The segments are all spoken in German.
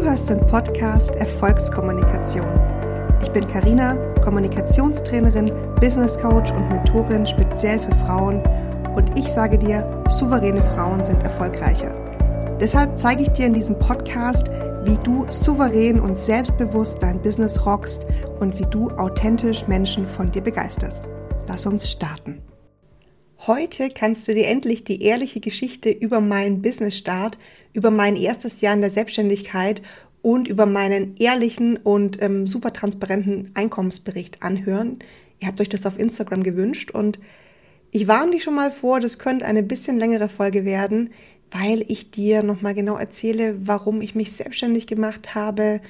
Du hörst den Podcast Erfolgskommunikation. Ich bin Karina, Kommunikationstrainerin, Business Coach und Mentorin speziell für Frauen und ich sage dir, souveräne Frauen sind erfolgreicher. Deshalb zeige ich dir in diesem Podcast, wie du souverän und selbstbewusst dein Business rockst und wie du authentisch Menschen von dir begeisterst. Lass uns starten. Heute kannst du dir endlich die ehrliche Geschichte über meinen Business-Start, über mein erstes Jahr in der Selbstständigkeit und über meinen ehrlichen und ähm, super transparenten Einkommensbericht anhören. Ihr habt euch das auf Instagram gewünscht und ich warne dich schon mal vor, das könnte eine bisschen längere Folge werden, weil ich dir nochmal genau erzähle, warum ich mich selbstständig gemacht habe,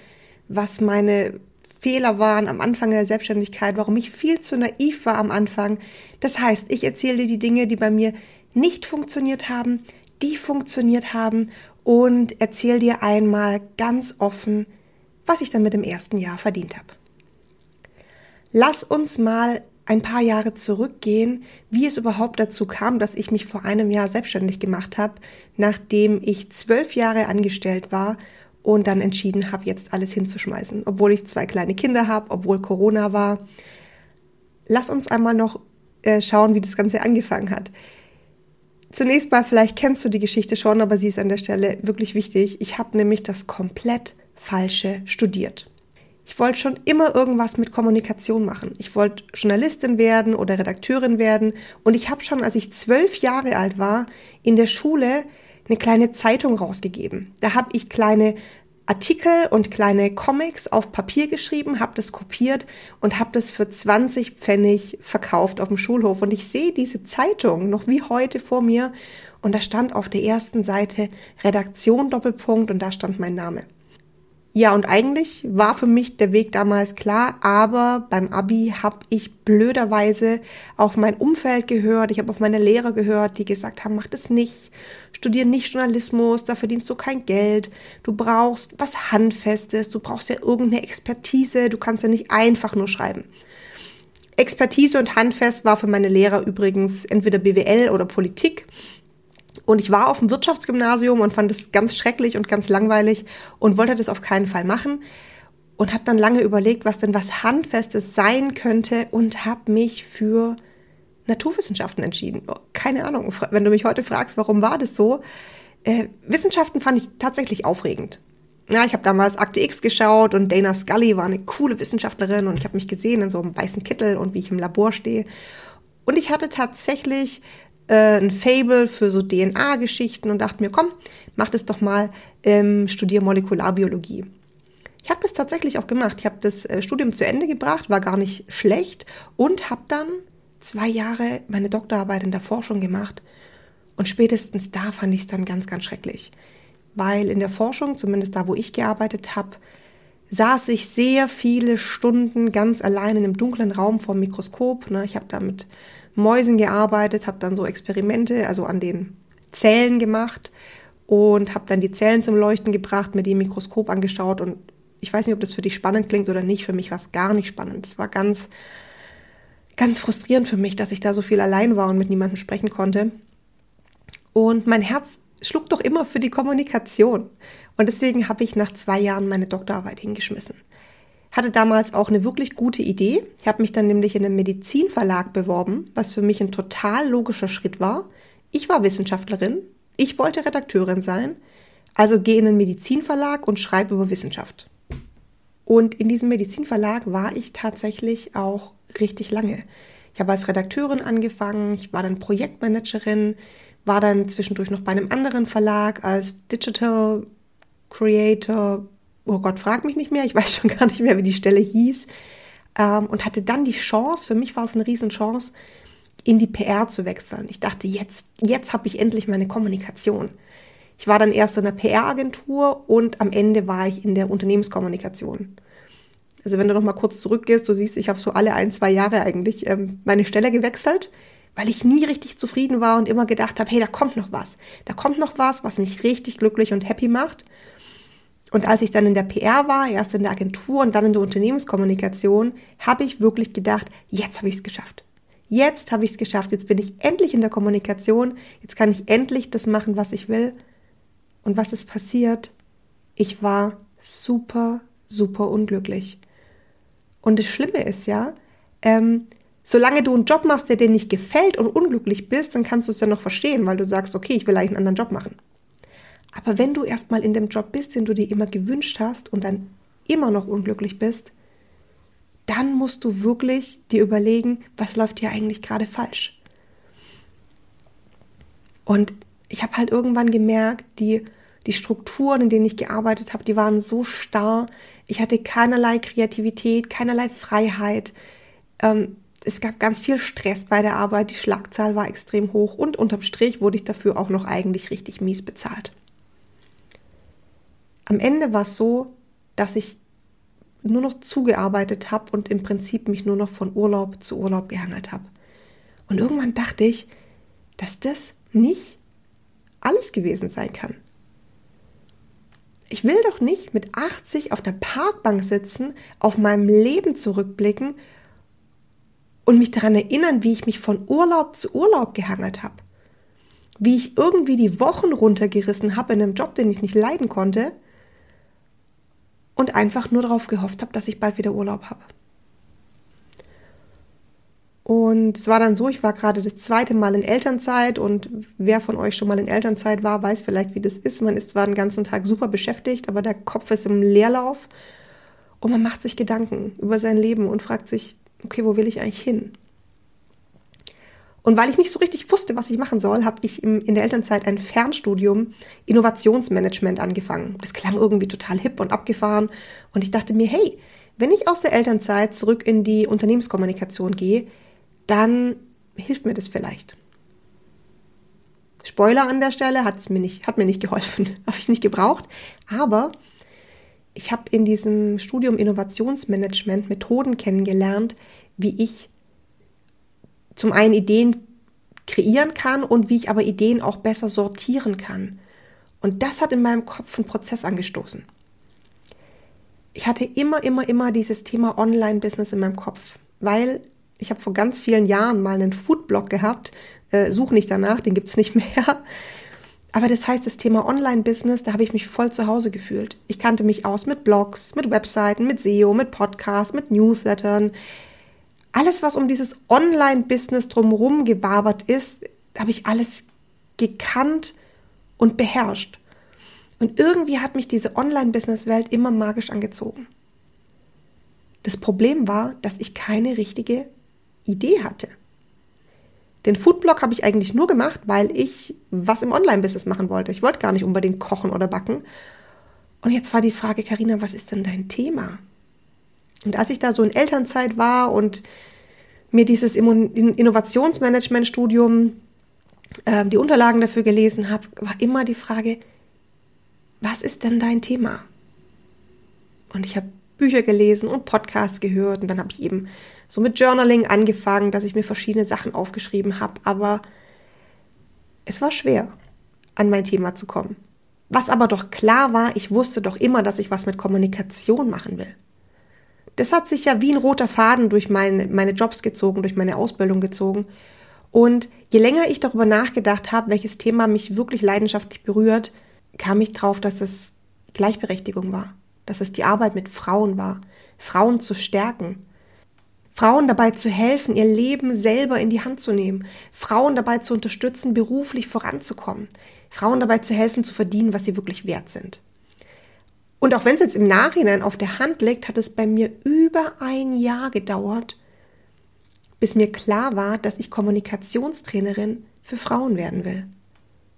was meine Fehler waren am Anfang der Selbstständigkeit, warum ich viel zu naiv war am Anfang. Das heißt, ich erzähle dir die Dinge, die bei mir nicht funktioniert haben, die funktioniert haben und erzähle dir einmal ganz offen, was ich dann mit dem ersten Jahr verdient habe. Lass uns mal ein paar Jahre zurückgehen, wie es überhaupt dazu kam, dass ich mich vor einem Jahr selbstständig gemacht habe, nachdem ich zwölf Jahre angestellt war und dann entschieden habe, jetzt alles hinzuschmeißen, obwohl ich zwei kleine Kinder habe, obwohl Corona war. Lass uns einmal noch äh, schauen, wie das Ganze angefangen hat. Zunächst mal, vielleicht kennst du die Geschichte schon, aber sie ist an der Stelle wirklich wichtig. Ich habe nämlich das komplett falsche studiert. Ich wollte schon immer irgendwas mit Kommunikation machen. Ich wollte Journalistin werden oder Redakteurin werden. Und ich habe schon, als ich zwölf Jahre alt war, in der Schule eine kleine Zeitung rausgegeben. Da habe ich kleine Artikel und kleine Comics auf Papier geschrieben, habe das kopiert und habe das für 20 Pfennig verkauft auf dem Schulhof. Und ich sehe diese Zeitung noch wie heute vor mir und da stand auf der ersten Seite Redaktion Doppelpunkt und da stand mein Name. Ja, und eigentlich war für mich der Weg damals klar, aber beim Abi habe ich blöderweise auf mein Umfeld gehört, ich habe auf meine Lehrer gehört, die gesagt haben, mach das nicht, studier nicht Journalismus, da verdienst du kein Geld, du brauchst was Handfestes, du brauchst ja irgendeine Expertise, du kannst ja nicht einfach nur schreiben. Expertise und Handfest war für meine Lehrer übrigens entweder BWL oder Politik. Und ich war auf dem Wirtschaftsgymnasium und fand es ganz schrecklich und ganz langweilig und wollte das auf keinen Fall machen. Und habe dann lange überlegt, was denn was Handfestes sein könnte und habe mich für Naturwissenschaften entschieden. Oh, keine Ahnung, wenn du mich heute fragst, warum war das so? Äh, Wissenschaften fand ich tatsächlich aufregend. Ja, ich habe damals Akte X geschaut und Dana Scully war eine coole Wissenschaftlerin und ich habe mich gesehen in so einem weißen Kittel und wie ich im Labor stehe. Und ich hatte tatsächlich äh, ein Fable für so DNA-Geschichten und dachte mir, komm, mach das doch mal, ähm, studier Molekularbiologie. Ich habe das tatsächlich auch gemacht. Ich habe das äh, Studium zu Ende gebracht, war gar nicht schlecht und habe dann zwei Jahre meine Doktorarbeit in der Forschung gemacht. Und spätestens da fand ich es dann ganz, ganz schrecklich. Weil in der Forschung, zumindest da, wo ich gearbeitet habe, saß ich sehr viele Stunden ganz allein in einem dunklen Raum vor dem Mikroskop. Ne? Ich habe da mit Mäusen gearbeitet, habe dann so Experimente, also an den Zellen gemacht und habe dann die Zellen zum Leuchten gebracht, mit dem Mikroskop angeschaut und ich weiß nicht, ob das für dich spannend klingt oder nicht. Für mich war es gar nicht spannend. Es war ganz, ganz frustrierend für mich, dass ich da so viel allein war und mit niemandem sprechen konnte. Und mein Herz schlug doch immer für die Kommunikation. Und deswegen habe ich nach zwei Jahren meine Doktorarbeit hingeschmissen. Hatte damals auch eine wirklich gute Idee. Ich habe mich dann nämlich in einem Medizinverlag beworben, was für mich ein total logischer Schritt war. Ich war Wissenschaftlerin, ich wollte Redakteurin sein, also gehe in einen Medizinverlag und schreibe über Wissenschaft. Und in diesem Medizinverlag war ich tatsächlich auch richtig lange. Ich habe als Redakteurin angefangen, ich war dann Projektmanagerin, war dann zwischendurch noch bei einem anderen Verlag als Digital Creator, oh Gott, frag mich nicht mehr, ich weiß schon gar nicht mehr, wie die Stelle hieß, ähm, und hatte dann die Chance, für mich war es eine Riesenchance, in die PR zu wechseln. Ich dachte, jetzt, jetzt habe ich endlich meine Kommunikation. Ich war dann erst in der PR-Agentur und am Ende war ich in der Unternehmenskommunikation. Also wenn du noch mal kurz zurückgehst, du siehst, ich habe so alle ein, zwei Jahre eigentlich ähm, meine Stelle gewechselt, weil ich nie richtig zufrieden war und immer gedacht habe, hey, da kommt noch was. Da kommt noch was, was mich richtig glücklich und happy macht. Und als ich dann in der PR war, erst in der Agentur und dann in der Unternehmenskommunikation, habe ich wirklich gedacht, jetzt habe ich es geschafft. Jetzt habe ich es geschafft. Jetzt bin ich endlich in der Kommunikation. Jetzt kann ich endlich das machen, was ich will. Und was ist passiert? Ich war super, super unglücklich. Und das Schlimme ist ja, ähm, solange du einen Job machst, der dir nicht gefällt und unglücklich bist, dann kannst du es ja noch verstehen, weil du sagst, okay, ich will eigentlich einen anderen Job machen. Aber wenn du erstmal in dem Job bist, den du dir immer gewünscht hast und dann immer noch unglücklich bist, dann musst du wirklich dir überlegen, was läuft hier eigentlich gerade falsch. Und ich habe halt irgendwann gemerkt, die, die Strukturen, in denen ich gearbeitet habe, die waren so starr. Ich hatte keinerlei Kreativität, keinerlei Freiheit. Ähm, es gab ganz viel Stress bei der Arbeit, die Schlagzahl war extrem hoch und unterm Strich wurde ich dafür auch noch eigentlich richtig mies bezahlt. Am Ende war es so, dass ich nur noch zugearbeitet habe und im Prinzip mich nur noch von Urlaub zu Urlaub gehangelt habe. Und irgendwann dachte ich, dass das nicht alles gewesen sein kann. Ich will doch nicht mit 80 auf der Parkbank sitzen, auf meinem Leben zurückblicken und mich daran erinnern, wie ich mich von Urlaub zu Urlaub gehangelt habe. Wie ich irgendwie die Wochen runtergerissen habe in einem Job, den ich nicht leiden konnte und einfach nur darauf gehofft habe, dass ich bald wieder Urlaub habe. Und es war dann so, ich war gerade das zweite Mal in Elternzeit und wer von euch schon mal in Elternzeit war, weiß vielleicht, wie das ist. Man ist zwar den ganzen Tag super beschäftigt, aber der Kopf ist im Leerlauf und man macht sich Gedanken über sein Leben und fragt sich, okay, wo will ich eigentlich hin? Und weil ich nicht so richtig wusste, was ich machen soll, habe ich im, in der Elternzeit ein Fernstudium Innovationsmanagement angefangen. Das klang irgendwie total hip und abgefahren. Und ich dachte mir, hey, wenn ich aus der Elternzeit zurück in die Unternehmenskommunikation gehe, dann hilft mir das vielleicht. Spoiler an der Stelle, hat's mir nicht, hat mir nicht geholfen, habe ich nicht gebraucht. Aber ich habe in diesem Studium Innovationsmanagement Methoden kennengelernt, wie ich zum einen Ideen kreieren kann und wie ich aber Ideen auch besser sortieren kann. Und das hat in meinem Kopf einen Prozess angestoßen. Ich hatte immer, immer, immer dieses Thema Online-Business in meinem Kopf, weil ich habe vor ganz vielen Jahren mal einen Foodblog gehabt, äh, suche nicht danach, den gibt es nicht mehr. Aber das heißt, das Thema Online-Business, da habe ich mich voll zu Hause gefühlt. Ich kannte mich aus mit Blogs, mit Webseiten, mit SEO, mit Podcasts, mit Newslettern. Alles, was um dieses Online-Business drumherum gewabert ist, habe ich alles gekannt und beherrscht. Und irgendwie hat mich diese Online-Business-Welt immer magisch angezogen. Das Problem war, dass ich keine richtige Idee hatte. Den Foodblog habe ich eigentlich nur gemacht, weil ich was im Online-Business machen wollte. Ich wollte gar nicht unbedingt kochen oder backen. Und jetzt war die Frage, Karina, was ist denn dein Thema? Und als ich da so in Elternzeit war und mir dieses Innovationsmanagement-Studium, äh, die Unterlagen dafür gelesen habe, war immer die Frage, was ist denn dein Thema? Und ich habe Bücher gelesen und Podcasts gehört und dann habe ich eben so mit Journaling angefangen, dass ich mir verschiedene Sachen aufgeschrieben habe, aber es war schwer, an mein Thema zu kommen. Was aber doch klar war, ich wusste doch immer, dass ich was mit Kommunikation machen will. Das hat sich ja wie ein roter Faden durch meine, meine Jobs gezogen, durch meine Ausbildung gezogen. Und je länger ich darüber nachgedacht habe, welches Thema mich wirklich leidenschaftlich berührt, kam ich drauf, dass es Gleichberechtigung war, dass es die Arbeit mit Frauen war, Frauen zu stärken, Frauen dabei zu helfen, ihr Leben selber in die Hand zu nehmen, Frauen dabei zu unterstützen, beruflich voranzukommen, Frauen dabei zu helfen, zu verdienen, was sie wirklich wert sind. Und auch wenn es jetzt im Nachhinein auf der Hand liegt, hat es bei mir über ein Jahr gedauert, bis mir klar war, dass ich Kommunikationstrainerin für Frauen werden will,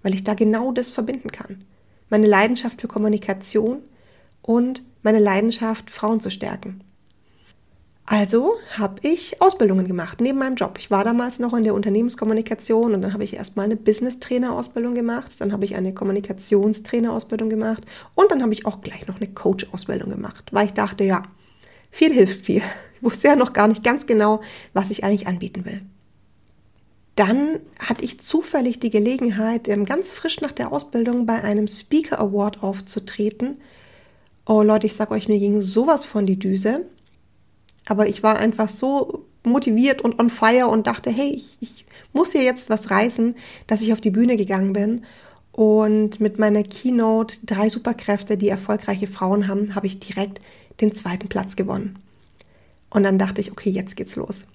weil ich da genau das verbinden kann. Meine Leidenschaft für Kommunikation und meine Leidenschaft, Frauen zu stärken. Also habe ich Ausbildungen gemacht neben meinem Job. Ich war damals noch in der Unternehmenskommunikation und dann habe ich erstmal eine Business-Trainer-Ausbildung gemacht, dann habe ich eine Kommunikationstrainer-Ausbildung gemacht und dann habe ich auch gleich noch eine Coach-Ausbildung gemacht, weil ich dachte, ja, viel hilft viel. Ich wusste ja noch gar nicht ganz genau, was ich eigentlich anbieten will. Dann hatte ich zufällig die Gelegenheit, ähm, ganz frisch nach der Ausbildung bei einem Speaker Award aufzutreten. Oh Leute, ich sag euch, mir ging sowas von die Düse. Aber ich war einfach so motiviert und on fire und dachte, hey, ich, ich muss hier jetzt was reißen, dass ich auf die Bühne gegangen bin. Und mit meiner Keynote Drei Superkräfte, die erfolgreiche Frauen haben, habe ich direkt den zweiten Platz gewonnen. Und dann dachte ich, okay, jetzt geht's los.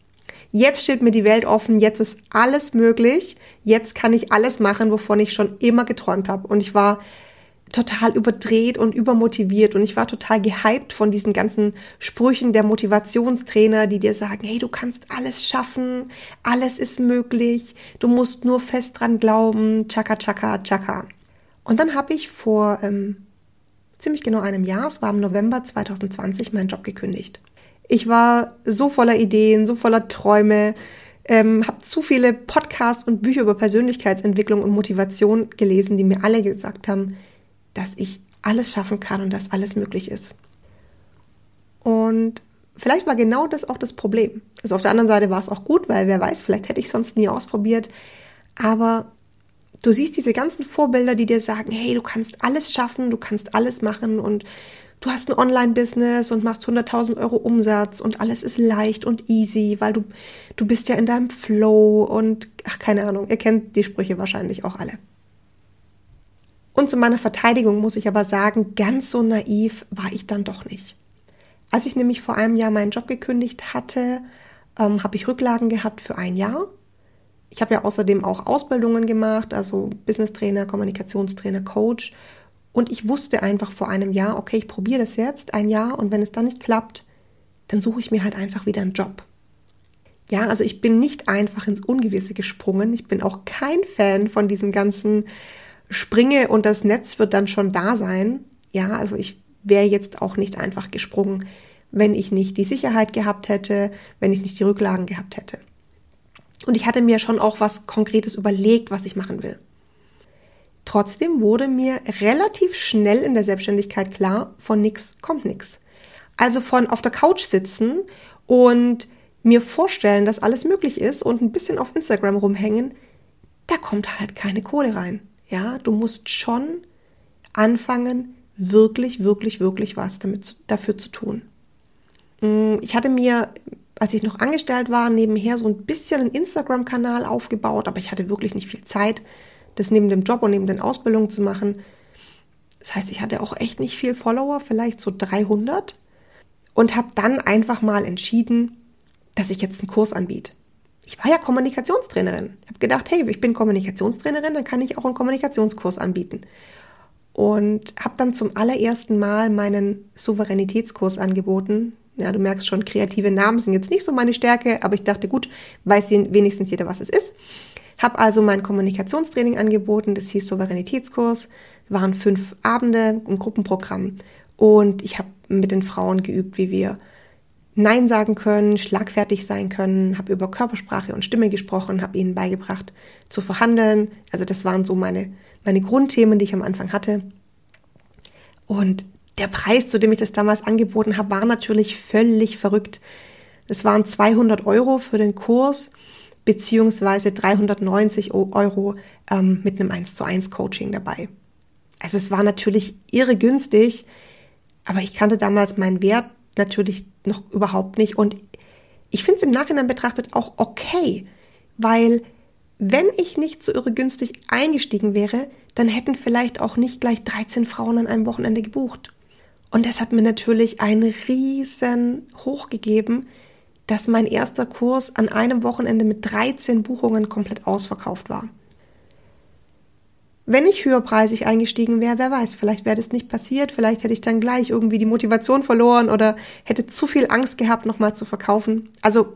Jetzt steht mir die Welt offen, jetzt ist alles möglich, jetzt kann ich alles machen, wovon ich schon immer geträumt habe. Und ich war total überdreht und übermotiviert und ich war total gehypt von diesen ganzen Sprüchen der Motivationstrainer, die dir sagen, hey, du kannst alles schaffen, alles ist möglich, du musst nur fest dran glauben, chaka, chaka, chaka. Und dann habe ich vor ähm, ziemlich genau einem Jahr, es war im November 2020, meinen Job gekündigt. Ich war so voller Ideen, so voller Träume, ähm, habe zu viele Podcasts und Bücher über Persönlichkeitsentwicklung und Motivation gelesen, die mir alle gesagt haben, dass ich alles schaffen kann und dass alles möglich ist. Und vielleicht war genau das auch das Problem. Also auf der anderen Seite war es auch gut, weil wer weiß, vielleicht hätte ich sonst nie ausprobiert. Aber du siehst diese ganzen Vorbilder, die dir sagen, hey, du kannst alles schaffen, du kannst alles machen und du hast ein Online-Business und machst 100.000 Euro Umsatz und alles ist leicht und easy, weil du, du bist ja in deinem Flow und, ach, keine Ahnung, ihr kennt die Sprüche wahrscheinlich auch alle. Und zu meiner Verteidigung muss ich aber sagen, ganz so naiv war ich dann doch nicht. Als ich nämlich vor einem Jahr meinen Job gekündigt hatte, ähm, habe ich Rücklagen gehabt für ein Jahr. Ich habe ja außerdem auch Ausbildungen gemacht, also Business Trainer, Kommunikationstrainer, Coach und ich wusste einfach vor einem Jahr, okay, ich probiere das jetzt ein Jahr und wenn es dann nicht klappt, dann suche ich mir halt einfach wieder einen Job. Ja, also ich bin nicht einfach ins Ungewisse gesprungen. Ich bin auch kein Fan von diesem ganzen Springe und das Netz wird dann schon da sein. Ja, also ich wäre jetzt auch nicht einfach gesprungen, wenn ich nicht die Sicherheit gehabt hätte, wenn ich nicht die Rücklagen gehabt hätte. Und ich hatte mir schon auch was Konkretes überlegt, was ich machen will. Trotzdem wurde mir relativ schnell in der Selbstständigkeit klar, von nichts kommt nichts. Also von auf der Couch sitzen und mir vorstellen, dass alles möglich ist und ein bisschen auf Instagram rumhängen, da kommt halt keine Kohle rein. Ja, du musst schon anfangen, wirklich, wirklich, wirklich was damit, dafür zu tun. Mm, ich hatte mir, als ich noch angestellt war, nebenher so ein bisschen einen Instagram-Kanal aufgebaut, aber ich hatte wirklich nicht viel Zeit das neben dem Job und neben den Ausbildungen zu machen. Das heißt, ich hatte auch echt nicht viel Follower, vielleicht so 300 und habe dann einfach mal entschieden, dass ich jetzt einen Kurs anbiete. Ich war ja Kommunikationstrainerin. Ich habe gedacht, hey, ich bin Kommunikationstrainerin, dann kann ich auch einen Kommunikationskurs anbieten. Und habe dann zum allerersten Mal meinen Souveränitätskurs angeboten. Ja, du merkst schon, kreative Namen sind jetzt nicht so meine Stärke, aber ich dachte, gut, weiß wenigstens jeder, was es ist. Habe also mein Kommunikationstraining angeboten, das hieß Souveränitätskurs, waren fünf Abende, ein Gruppenprogramm und ich habe mit den Frauen geübt, wie wir Nein sagen können, schlagfertig sein können, habe über Körpersprache und Stimme gesprochen, habe ihnen beigebracht zu verhandeln. Also das waren so meine, meine Grundthemen, die ich am Anfang hatte. Und der Preis, zu dem ich das damals angeboten habe, war natürlich völlig verrückt. Es waren 200 Euro für den Kurs beziehungsweise 390 Euro ähm, mit einem 1 zu 1 Coaching dabei. Also es war natürlich irre günstig, aber ich kannte damals meinen Wert natürlich noch überhaupt nicht und ich finde es im Nachhinein betrachtet auch okay, weil wenn ich nicht so irre günstig eingestiegen wäre, dann hätten vielleicht auch nicht gleich 13 Frauen an einem Wochenende gebucht. Und das hat mir natürlich einen riesen Hoch gegeben, dass mein erster Kurs an einem Wochenende mit 13 Buchungen komplett ausverkauft war. Wenn ich höherpreisig eingestiegen wäre, wer weiß, vielleicht wäre das nicht passiert, vielleicht hätte ich dann gleich irgendwie die Motivation verloren oder hätte zu viel Angst gehabt, nochmal zu verkaufen. Also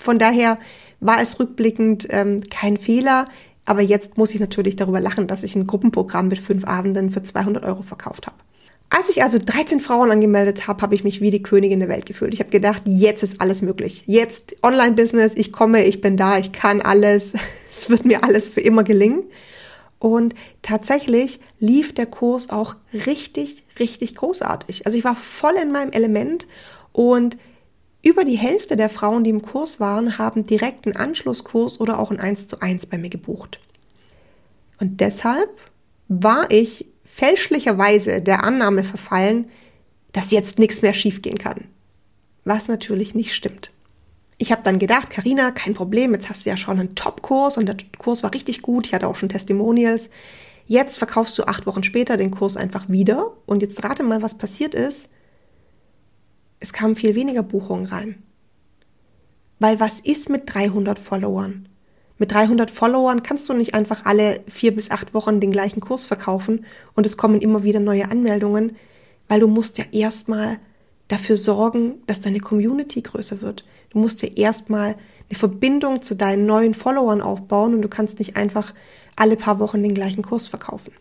von daher war es rückblickend ähm, kein Fehler, aber jetzt muss ich natürlich darüber lachen, dass ich ein Gruppenprogramm mit fünf Abenden für 200 Euro verkauft habe. Als ich also 13 Frauen angemeldet habe, habe ich mich wie die Königin der Welt gefühlt. Ich habe gedacht, jetzt ist alles möglich. Jetzt Online-Business, ich komme, ich bin da, ich kann alles. Es wird mir alles für immer gelingen. Und tatsächlich lief der Kurs auch richtig, richtig großartig. Also ich war voll in meinem Element und über die Hälfte der Frauen, die im Kurs waren, haben direkt einen Anschlusskurs oder auch ein 1 zu 1 bei mir gebucht. Und deshalb war ich fälschlicherweise der Annahme verfallen, dass jetzt nichts mehr schiefgehen kann. Was natürlich nicht stimmt. Ich habe dann gedacht, Karina, kein Problem, jetzt hast du ja schon einen Top-Kurs und der Kurs war richtig gut, ich hatte auch schon Testimonials. Jetzt verkaufst du acht Wochen später den Kurs einfach wieder und jetzt rate mal, was passiert ist. Es kamen viel weniger Buchungen rein. Weil was ist mit 300 Followern? Mit 300 Followern kannst du nicht einfach alle vier bis acht Wochen den gleichen Kurs verkaufen und es kommen immer wieder neue Anmeldungen, weil du musst ja erstmal dafür sorgen, dass deine Community größer wird. Du musst ja erstmal eine Verbindung zu deinen neuen Followern aufbauen und du kannst nicht einfach alle paar Wochen den gleichen Kurs verkaufen.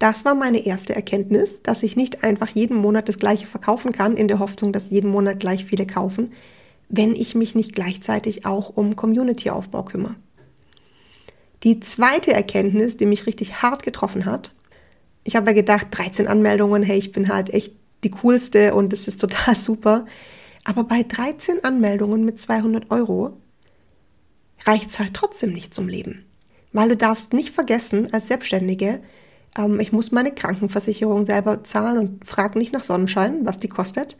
Das war meine erste Erkenntnis, dass ich nicht einfach jeden Monat das gleiche verkaufen kann, in der Hoffnung, dass jeden Monat gleich viele kaufen, wenn ich mich nicht gleichzeitig auch um Community-Aufbau kümmere. Die zweite Erkenntnis, die mich richtig hart getroffen hat, ich habe ja gedacht, 13 Anmeldungen, hey, ich bin halt echt die coolste und das ist total super. Aber bei 13 Anmeldungen mit 200 Euro reicht es halt trotzdem nicht zum Leben. Weil du darfst nicht vergessen, als Selbstständige, ähm, ich muss meine Krankenversicherung selber zahlen und frage nicht nach Sonnenschein, was die kostet.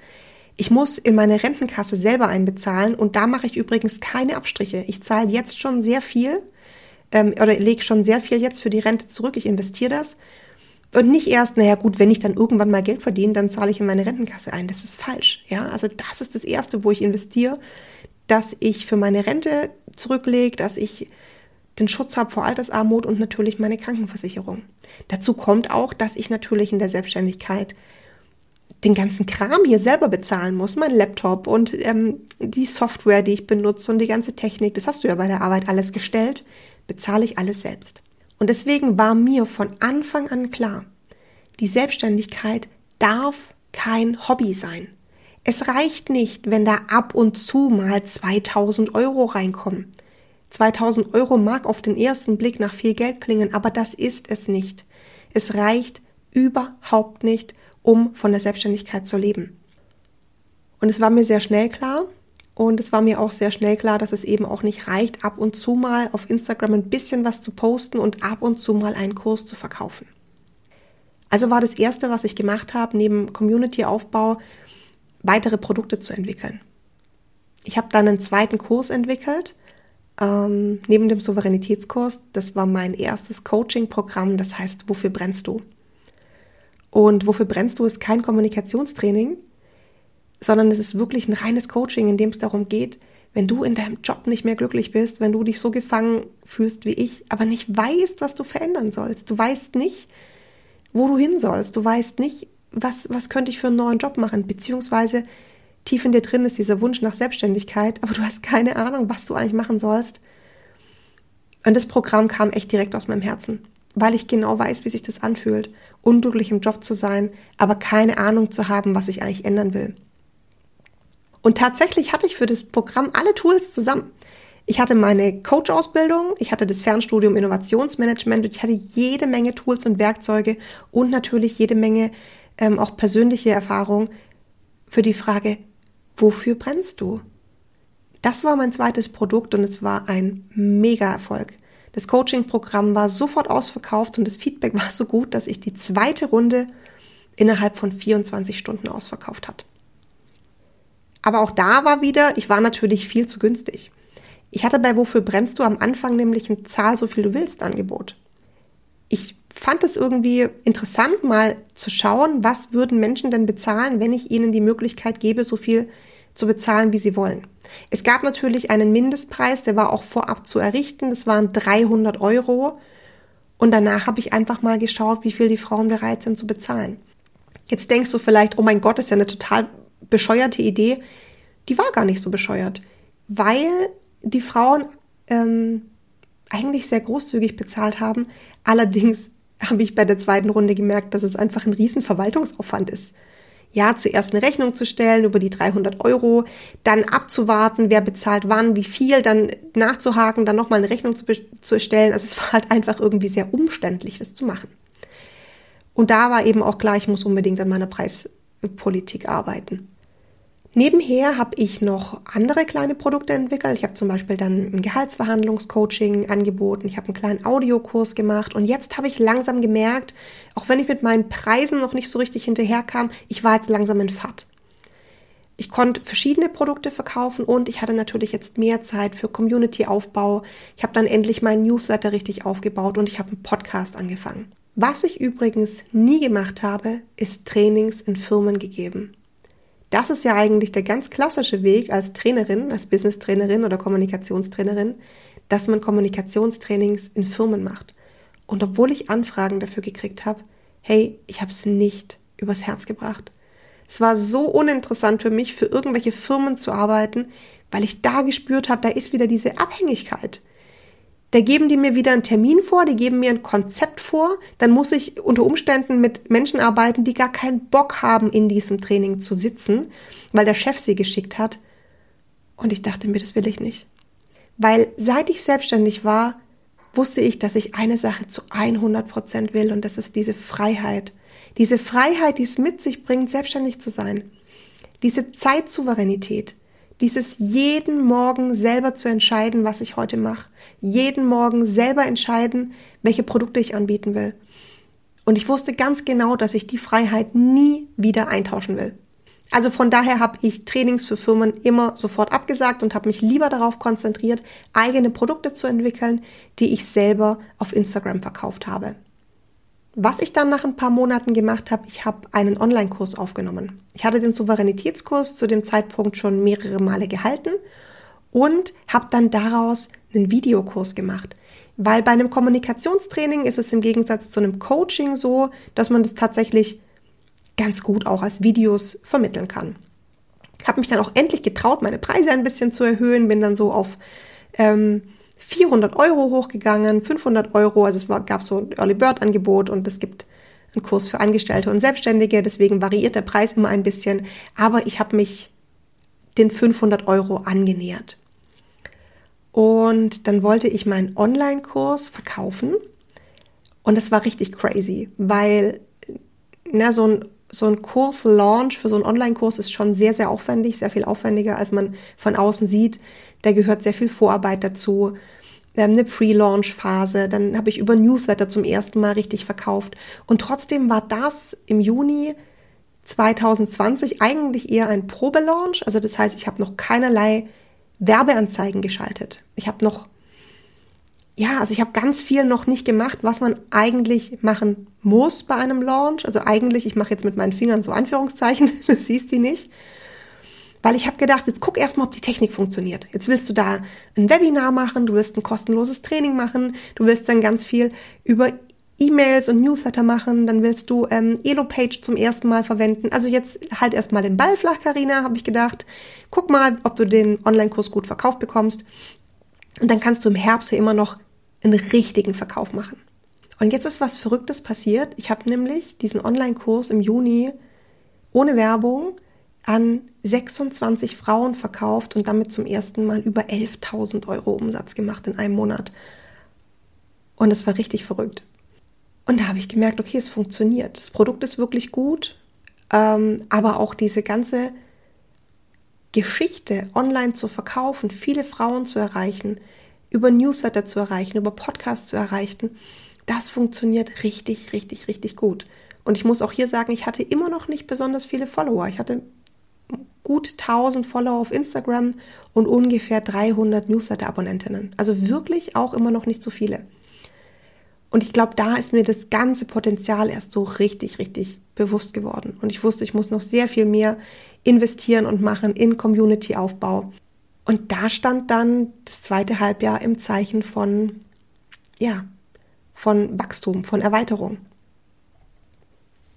Ich muss in meine Rentenkasse selber einbezahlen und da mache ich übrigens keine Abstriche. Ich zahle jetzt schon sehr viel ähm, oder lege schon sehr viel jetzt für die Rente zurück. Ich investiere das und nicht erst, naja gut, wenn ich dann irgendwann mal Geld verdiene, dann zahle ich in meine Rentenkasse ein. Das ist falsch. Ja, also das ist das Erste, wo ich investiere, dass ich für meine Rente zurücklege, dass ich den Schutz habe vor Altersarmut und natürlich meine Krankenversicherung. Dazu kommt auch, dass ich natürlich in der Selbstständigkeit den ganzen Kram hier selber bezahlen muss, mein Laptop und ähm, die Software, die ich benutze und die ganze Technik, das hast du ja bei der Arbeit alles gestellt, bezahle ich alles selbst. Und deswegen war mir von Anfang an klar, die Selbstständigkeit darf kein Hobby sein. Es reicht nicht, wenn da ab und zu mal 2000 Euro reinkommen. 2000 Euro mag auf den ersten Blick nach viel Geld klingen, aber das ist es nicht. Es reicht überhaupt nicht, um von der Selbstständigkeit zu leben. Und es war mir sehr schnell klar, und es war mir auch sehr schnell klar, dass es eben auch nicht reicht, ab und zu mal auf Instagram ein bisschen was zu posten und ab und zu mal einen Kurs zu verkaufen. Also war das Erste, was ich gemacht habe, neben Community-Aufbau, weitere Produkte zu entwickeln. Ich habe dann einen zweiten Kurs entwickelt, ähm, neben dem Souveränitätskurs. Das war mein erstes Coaching-Programm, das heißt, wofür brennst du? Und wofür brennst du ist kein Kommunikationstraining, sondern es ist wirklich ein reines Coaching, in dem es darum geht, wenn du in deinem Job nicht mehr glücklich bist, wenn du dich so gefangen fühlst wie ich, aber nicht weißt, was du verändern sollst. Du weißt nicht, wo du hin sollst. Du weißt nicht, was, was könnte ich für einen neuen Job machen, beziehungsweise tief in dir drin ist dieser Wunsch nach Selbstständigkeit, aber du hast keine Ahnung, was du eigentlich machen sollst. Und das Programm kam echt direkt aus meinem Herzen, weil ich genau weiß, wie sich das anfühlt, unglücklich im Job zu sein, aber keine Ahnung zu haben, was ich eigentlich ändern will. Und tatsächlich hatte ich für das Programm alle Tools zusammen. Ich hatte meine Coach-Ausbildung, ich hatte das Fernstudium Innovationsmanagement ich hatte jede Menge Tools und Werkzeuge und natürlich jede Menge ähm, auch persönliche Erfahrung für die Frage, wofür brennst du? Das war mein zweites Produkt und es war ein Mega-Erfolg. Das Coaching-Programm war sofort ausverkauft und das Feedback war so gut, dass ich die zweite Runde innerhalb von 24 Stunden ausverkauft hat. Aber auch da war wieder, ich war natürlich viel zu günstig. Ich hatte bei Wofür brennst du am Anfang nämlich ein Zahl so viel du willst Angebot. Ich fand es irgendwie interessant, mal zu schauen, was würden Menschen denn bezahlen, wenn ich ihnen die Möglichkeit gebe, so viel zu bezahlen, wie sie wollen. Es gab natürlich einen Mindestpreis, der war auch vorab zu errichten. Das waren 300 Euro. Und danach habe ich einfach mal geschaut, wie viel die Frauen bereit sind zu bezahlen. Jetzt denkst du vielleicht, oh mein Gott, ist ja eine total bescheuerte Idee, die war gar nicht so bescheuert, weil die Frauen ähm, eigentlich sehr großzügig bezahlt haben. Allerdings habe ich bei der zweiten Runde gemerkt, dass es einfach ein riesen Verwaltungsaufwand ist. Ja, zuerst eine Rechnung zu stellen über die 300 Euro, dann abzuwarten, wer bezahlt wann, wie viel, dann nachzuhaken, dann nochmal eine Rechnung zu, zu erstellen. Also es war halt einfach irgendwie sehr umständlich, das zu machen. Und da war eben auch klar, ich muss unbedingt an meiner Preispolitik arbeiten. Nebenher habe ich noch andere kleine Produkte entwickelt. Ich habe zum Beispiel dann ein Gehaltsverhandlungscoaching angeboten. Ich habe einen kleinen Audiokurs gemacht und jetzt habe ich langsam gemerkt, auch wenn ich mit meinen Preisen noch nicht so richtig hinterherkam, ich war jetzt langsam in Fahrt. Ich konnte verschiedene Produkte verkaufen und ich hatte natürlich jetzt mehr Zeit für Community-Aufbau. Ich habe dann endlich meinen Newsletter richtig aufgebaut und ich habe einen Podcast angefangen. Was ich übrigens nie gemacht habe, ist Trainings in Firmen gegeben. Das ist ja eigentlich der ganz klassische Weg als Trainerin, als Business-Trainerin oder Kommunikationstrainerin, dass man Kommunikationstrainings in Firmen macht. Und obwohl ich Anfragen dafür gekriegt habe, hey, ich habe es nicht übers Herz gebracht. Es war so uninteressant für mich, für irgendwelche Firmen zu arbeiten, weil ich da gespürt habe, da ist wieder diese Abhängigkeit. Da geben die mir wieder einen Termin vor, die geben mir ein Konzept vor, dann muss ich unter Umständen mit Menschen arbeiten, die gar keinen Bock haben, in diesem Training zu sitzen, weil der Chef sie geschickt hat. Und ich dachte mir, das will ich nicht. Weil seit ich selbstständig war, wusste ich, dass ich eine Sache zu 100 Prozent will und das ist diese Freiheit. Diese Freiheit, die es mit sich bringt, selbstständig zu sein. Diese Zeitsouveränität. Dieses jeden Morgen selber zu entscheiden, was ich heute mache. Jeden Morgen selber entscheiden, welche Produkte ich anbieten will. Und ich wusste ganz genau, dass ich die Freiheit nie wieder eintauschen will. Also von daher habe ich Trainings für Firmen immer sofort abgesagt und habe mich lieber darauf konzentriert, eigene Produkte zu entwickeln, die ich selber auf Instagram verkauft habe. Was ich dann nach ein paar Monaten gemacht habe, ich habe einen Online-Kurs aufgenommen. Ich hatte den Souveränitätskurs zu dem Zeitpunkt schon mehrere Male gehalten und habe dann daraus einen Videokurs gemacht. Weil bei einem Kommunikationstraining ist es im Gegensatz zu einem Coaching so, dass man das tatsächlich ganz gut auch als Videos vermitteln kann. Habe mich dann auch endlich getraut, meine Preise ein bisschen zu erhöhen, bin dann so auf ähm, 400 Euro hochgegangen, 500 Euro, also es war, gab so ein Early Bird Angebot und es gibt einen Kurs für Angestellte und Selbstständige, deswegen variiert der Preis immer ein bisschen, aber ich habe mich den 500 Euro angenähert. Und dann wollte ich meinen Online-Kurs verkaufen und das war richtig crazy, weil na, so ein so ein Kurs-Launch für so einen Online-Kurs ist schon sehr, sehr aufwendig, sehr viel aufwendiger, als man von außen sieht. Da gehört sehr viel Vorarbeit dazu, ähm, eine Pre-Launch-Phase. Dann habe ich über Newsletter zum ersten Mal richtig verkauft. Und trotzdem war das im Juni 2020 eigentlich eher ein Probelaunch. Also das heißt, ich habe noch keinerlei Werbeanzeigen geschaltet. Ich habe noch ja, also ich habe ganz viel noch nicht gemacht, was man eigentlich machen muss bei einem Launch. Also eigentlich, ich mache jetzt mit meinen Fingern so Anführungszeichen, du siehst die nicht. Weil ich habe gedacht, jetzt guck erstmal, ob die Technik funktioniert. Jetzt willst du da ein Webinar machen, du willst ein kostenloses Training machen, du willst dann ganz viel über E-Mails und Newsletter machen, dann willst du ähm, Elo-Page zum ersten Mal verwenden. Also jetzt halt erstmal den Ball flach, Karina, habe ich gedacht. Guck mal, ob du den Online-Kurs gut verkauft bekommst. Und dann kannst du im Herbst hier immer noch einen richtigen Verkauf machen. Und jetzt ist was Verrücktes passiert. Ich habe nämlich diesen Online-Kurs im Juni ohne Werbung an 26 Frauen verkauft und damit zum ersten Mal über 11.000 Euro Umsatz gemacht in einem Monat. Und es war richtig verrückt. Und da habe ich gemerkt, okay, es funktioniert. Das Produkt ist wirklich gut, ähm, aber auch diese ganze Geschichte online zu verkaufen, viele Frauen zu erreichen, über Newsletter zu erreichen, über Podcasts zu erreichen, das funktioniert richtig, richtig, richtig gut. Und ich muss auch hier sagen, ich hatte immer noch nicht besonders viele Follower. Ich hatte gut 1000 Follower auf Instagram und ungefähr 300 Newsletter-Abonnentinnen. Also wirklich auch immer noch nicht so viele. Und ich glaube, da ist mir das ganze Potenzial erst so richtig, richtig bewusst geworden. Und ich wusste, ich muss noch sehr viel mehr investieren und machen in Community-Aufbau. Und da stand dann das zweite Halbjahr im Zeichen von, ja, von Wachstum, von Erweiterung.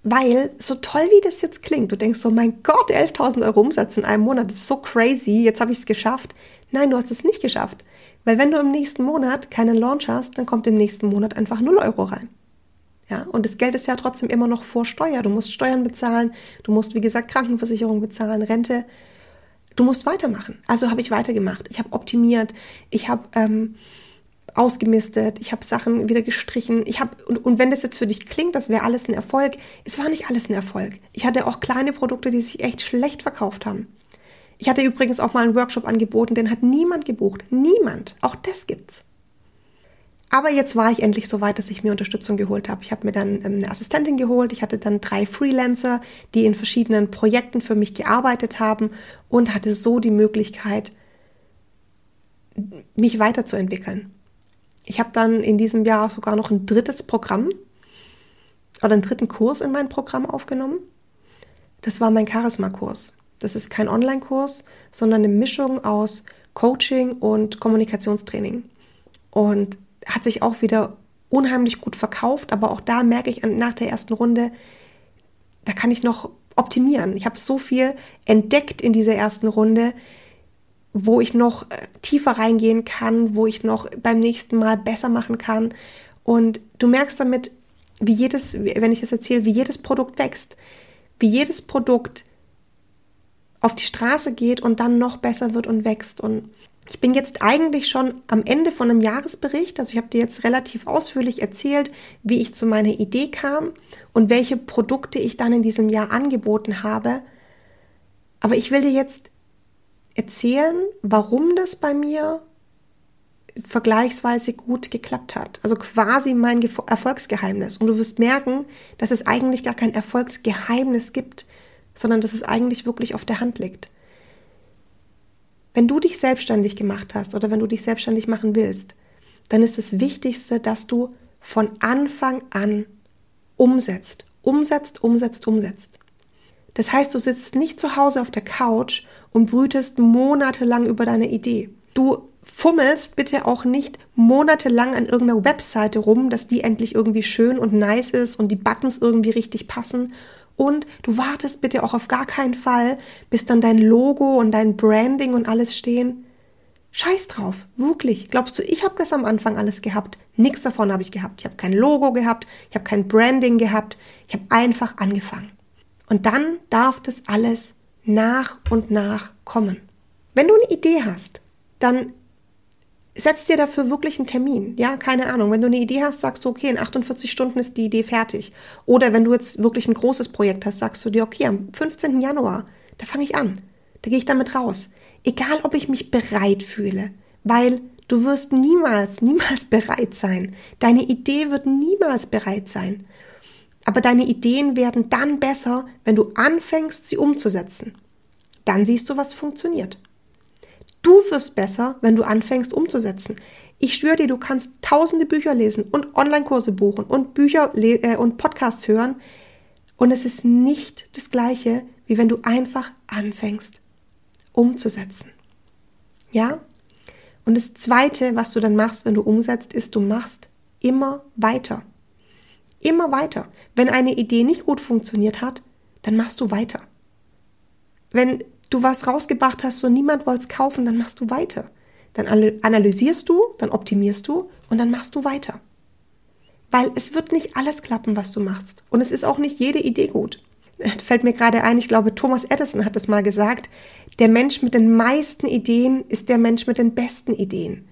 Weil, so toll wie das jetzt klingt, du denkst so, mein Gott, 11.000 Euro Umsatz in einem Monat, das ist so crazy, jetzt habe ich es geschafft. Nein, du hast es nicht geschafft. Weil wenn du im nächsten Monat keinen Launch hast, dann kommt im nächsten Monat einfach 0 Euro rein. Ja, und das Geld ist ja trotzdem immer noch vor Steuer. Du musst Steuern bezahlen, du musst, wie gesagt, Krankenversicherung bezahlen, Rente. Du musst weitermachen. Also habe ich weitergemacht. Ich habe optimiert, ich habe ähm, ausgemistet, ich habe Sachen wieder gestrichen. Ich habe und, und wenn das jetzt für dich klingt, das wäre alles ein Erfolg, es war nicht alles ein Erfolg. Ich hatte auch kleine Produkte, die sich echt schlecht verkauft haben. Ich hatte übrigens auch mal einen Workshop angeboten, den hat niemand gebucht. Niemand. Auch das gibt's. Aber jetzt war ich endlich so weit, dass ich mir Unterstützung geholt habe. Ich habe mir dann ähm, eine Assistentin geholt. Ich hatte dann drei Freelancer, die in verschiedenen Projekten für mich gearbeitet haben und hatte so die Möglichkeit, mich weiterzuentwickeln. Ich habe dann in diesem Jahr sogar noch ein drittes Programm oder einen dritten Kurs in mein Programm aufgenommen. Das war mein Charisma-Kurs. Das ist kein Online-Kurs, sondern eine Mischung aus Coaching und Kommunikationstraining. Und hat sich auch wieder unheimlich gut verkauft, aber auch da merke ich nach der ersten Runde, da kann ich noch optimieren. Ich habe so viel entdeckt in dieser ersten Runde, wo ich noch äh, tiefer reingehen kann, wo ich noch beim nächsten Mal besser machen kann. Und du merkst damit, wie jedes, wenn ich das erzähle, wie jedes Produkt wächst, wie jedes Produkt auf die Straße geht und dann noch besser wird und wächst. Und ich bin jetzt eigentlich schon am Ende von einem Jahresbericht. Also ich habe dir jetzt relativ ausführlich erzählt, wie ich zu meiner Idee kam und welche Produkte ich dann in diesem Jahr angeboten habe. Aber ich will dir jetzt erzählen, warum das bei mir vergleichsweise gut geklappt hat. Also quasi mein Erfolgsgeheimnis. Und du wirst merken, dass es eigentlich gar kein Erfolgsgeheimnis gibt, sondern dass es eigentlich wirklich auf der Hand liegt. Wenn du dich selbstständig gemacht hast oder wenn du dich selbstständig machen willst, dann ist das Wichtigste, dass du von Anfang an umsetzt, umsetzt, umsetzt, umsetzt. Das heißt, du sitzt nicht zu Hause auf der Couch und brütest monatelang über deine Idee. Du fummelst bitte auch nicht monatelang an irgendeiner Webseite rum, dass die endlich irgendwie schön und nice ist und die Buttons irgendwie richtig passen und du wartest bitte auch auf gar keinen Fall, bis dann dein Logo und dein Branding und alles stehen. Scheiß drauf, wirklich. Glaubst du, ich habe das am Anfang alles gehabt? Nichts davon habe ich gehabt. Ich habe kein Logo gehabt, ich habe kein Branding gehabt. Ich habe einfach angefangen. Und dann darf das alles nach und nach kommen. Wenn du eine Idee hast, dann setz dir dafür wirklich einen Termin. Ja, keine Ahnung. Wenn du eine Idee hast, sagst du, okay, in 48 Stunden ist die Idee fertig. Oder wenn du jetzt wirklich ein großes Projekt hast, sagst du dir, okay, am 15. Januar, da fange ich an. Da gehe ich damit raus. Egal, ob ich mich bereit fühle, weil du wirst niemals, niemals bereit sein. Deine Idee wird niemals bereit sein. Aber deine Ideen werden dann besser, wenn du anfängst, sie umzusetzen. Dann siehst du, was funktioniert. Du wirst besser, wenn du anfängst umzusetzen. Ich schwöre dir, du kannst tausende Bücher lesen und Online-Kurse buchen und Bücher äh, und Podcasts hören. Und es ist nicht das Gleiche, wie wenn du einfach anfängst umzusetzen. Ja? Und das Zweite, was du dann machst, wenn du umsetzt, ist, du machst immer weiter. Immer weiter. Wenn eine Idee nicht gut funktioniert hat, dann machst du weiter. Wenn du was rausgebracht hast und niemand wollte es kaufen, dann machst du weiter. Dann analysierst du, dann optimierst du und dann machst du weiter. Weil es wird nicht alles klappen, was du machst. Und es ist auch nicht jede Idee gut. Fällt mir gerade ein, ich glaube, Thomas Edison hat es mal gesagt, der Mensch mit den meisten Ideen ist der Mensch mit den besten Ideen.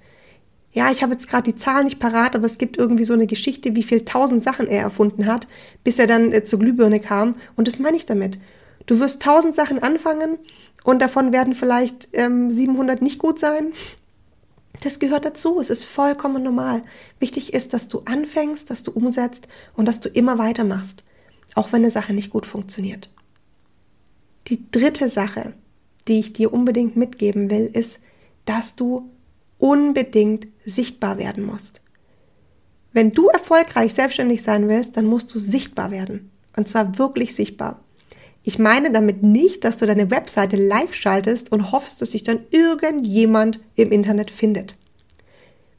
Ja, ich habe jetzt gerade die Zahl nicht parat, aber es gibt irgendwie so eine Geschichte, wie viel tausend Sachen er erfunden hat, bis er dann äh, zur Glühbirne kam. Und das meine ich damit. Du wirst tausend Sachen anfangen und davon werden vielleicht ähm, 700 nicht gut sein. Das gehört dazu. Es ist vollkommen normal. Wichtig ist, dass du anfängst, dass du umsetzt und dass du immer weitermachst, auch wenn eine Sache nicht gut funktioniert. Die dritte Sache, die ich dir unbedingt mitgeben will, ist, dass du unbedingt sichtbar werden musst. Wenn du erfolgreich selbstständig sein willst, dann musst du sichtbar werden. Und zwar wirklich sichtbar. Ich meine damit nicht, dass du deine Webseite live schaltest und hoffst, dass sich dann irgendjemand im Internet findet.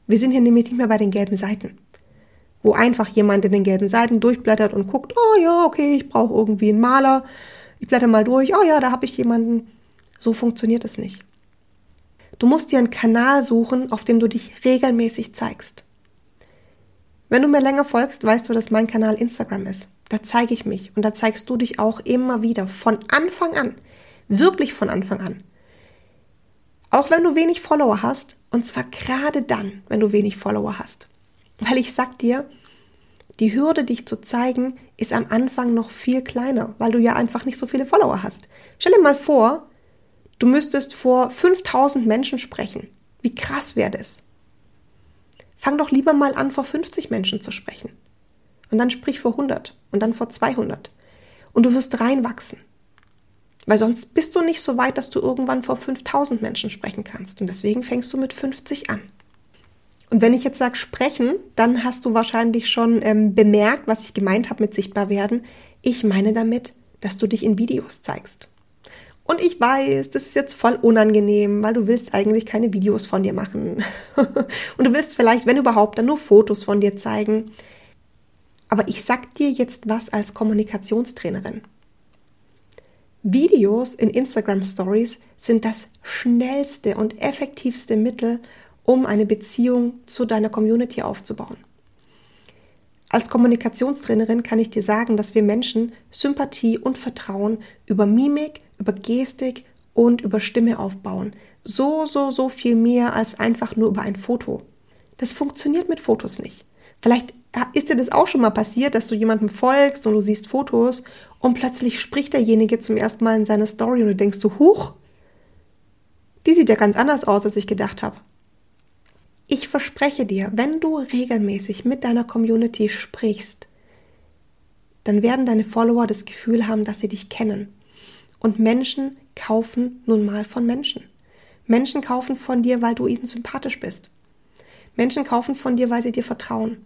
Wir sind hier nämlich nicht mehr bei den gelben Seiten, wo einfach jemand in den gelben Seiten durchblättert und guckt, oh ja, okay, ich brauche irgendwie einen Maler, ich blätter mal durch, oh ja, da habe ich jemanden. So funktioniert es nicht. Du musst dir einen Kanal suchen, auf dem du dich regelmäßig zeigst. Wenn du mir länger folgst, weißt du, dass mein Kanal Instagram ist. Da zeige ich mich und da zeigst du dich auch immer wieder von Anfang an. Wirklich von Anfang an. Auch wenn du wenig Follower hast, und zwar gerade dann, wenn du wenig Follower hast. Weil ich sag dir, die Hürde, dich zu zeigen, ist am Anfang noch viel kleiner, weil du ja einfach nicht so viele Follower hast. Stell dir mal vor, du müsstest vor 5000 Menschen sprechen. Wie krass wäre das? Fang doch lieber mal an, vor 50 Menschen zu sprechen. Und dann sprich vor 100 und dann vor 200. Und du wirst reinwachsen. Weil sonst bist du nicht so weit, dass du irgendwann vor 5000 Menschen sprechen kannst. Und deswegen fängst du mit 50 an. Und wenn ich jetzt sage sprechen, dann hast du wahrscheinlich schon ähm, bemerkt, was ich gemeint habe mit sichtbar werden. Ich meine damit, dass du dich in Videos zeigst. Und ich weiß, das ist jetzt voll unangenehm, weil du willst eigentlich keine Videos von dir machen. Und du willst vielleicht, wenn überhaupt, dann nur Fotos von dir zeigen. Aber ich sag dir jetzt was als Kommunikationstrainerin. Videos in Instagram Stories sind das schnellste und effektivste Mittel, um eine Beziehung zu deiner Community aufzubauen. Als Kommunikationstrainerin kann ich dir sagen, dass wir Menschen Sympathie und Vertrauen über Mimik, über Gestik und über Stimme aufbauen. So, so, so viel mehr als einfach nur über ein Foto. Das funktioniert mit Fotos nicht. Vielleicht ist dir das auch schon mal passiert, dass du jemandem folgst und du siehst Fotos und plötzlich spricht derjenige zum ersten Mal in seiner Story und du denkst du, huch, die sieht ja ganz anders aus, als ich gedacht habe. Ich verspreche dir, wenn du regelmäßig mit deiner Community sprichst, dann werden deine Follower das Gefühl haben, dass sie dich kennen. Und Menschen kaufen nun mal von Menschen. Menschen kaufen von dir, weil du ihnen sympathisch bist. Menschen kaufen von dir, weil sie dir vertrauen.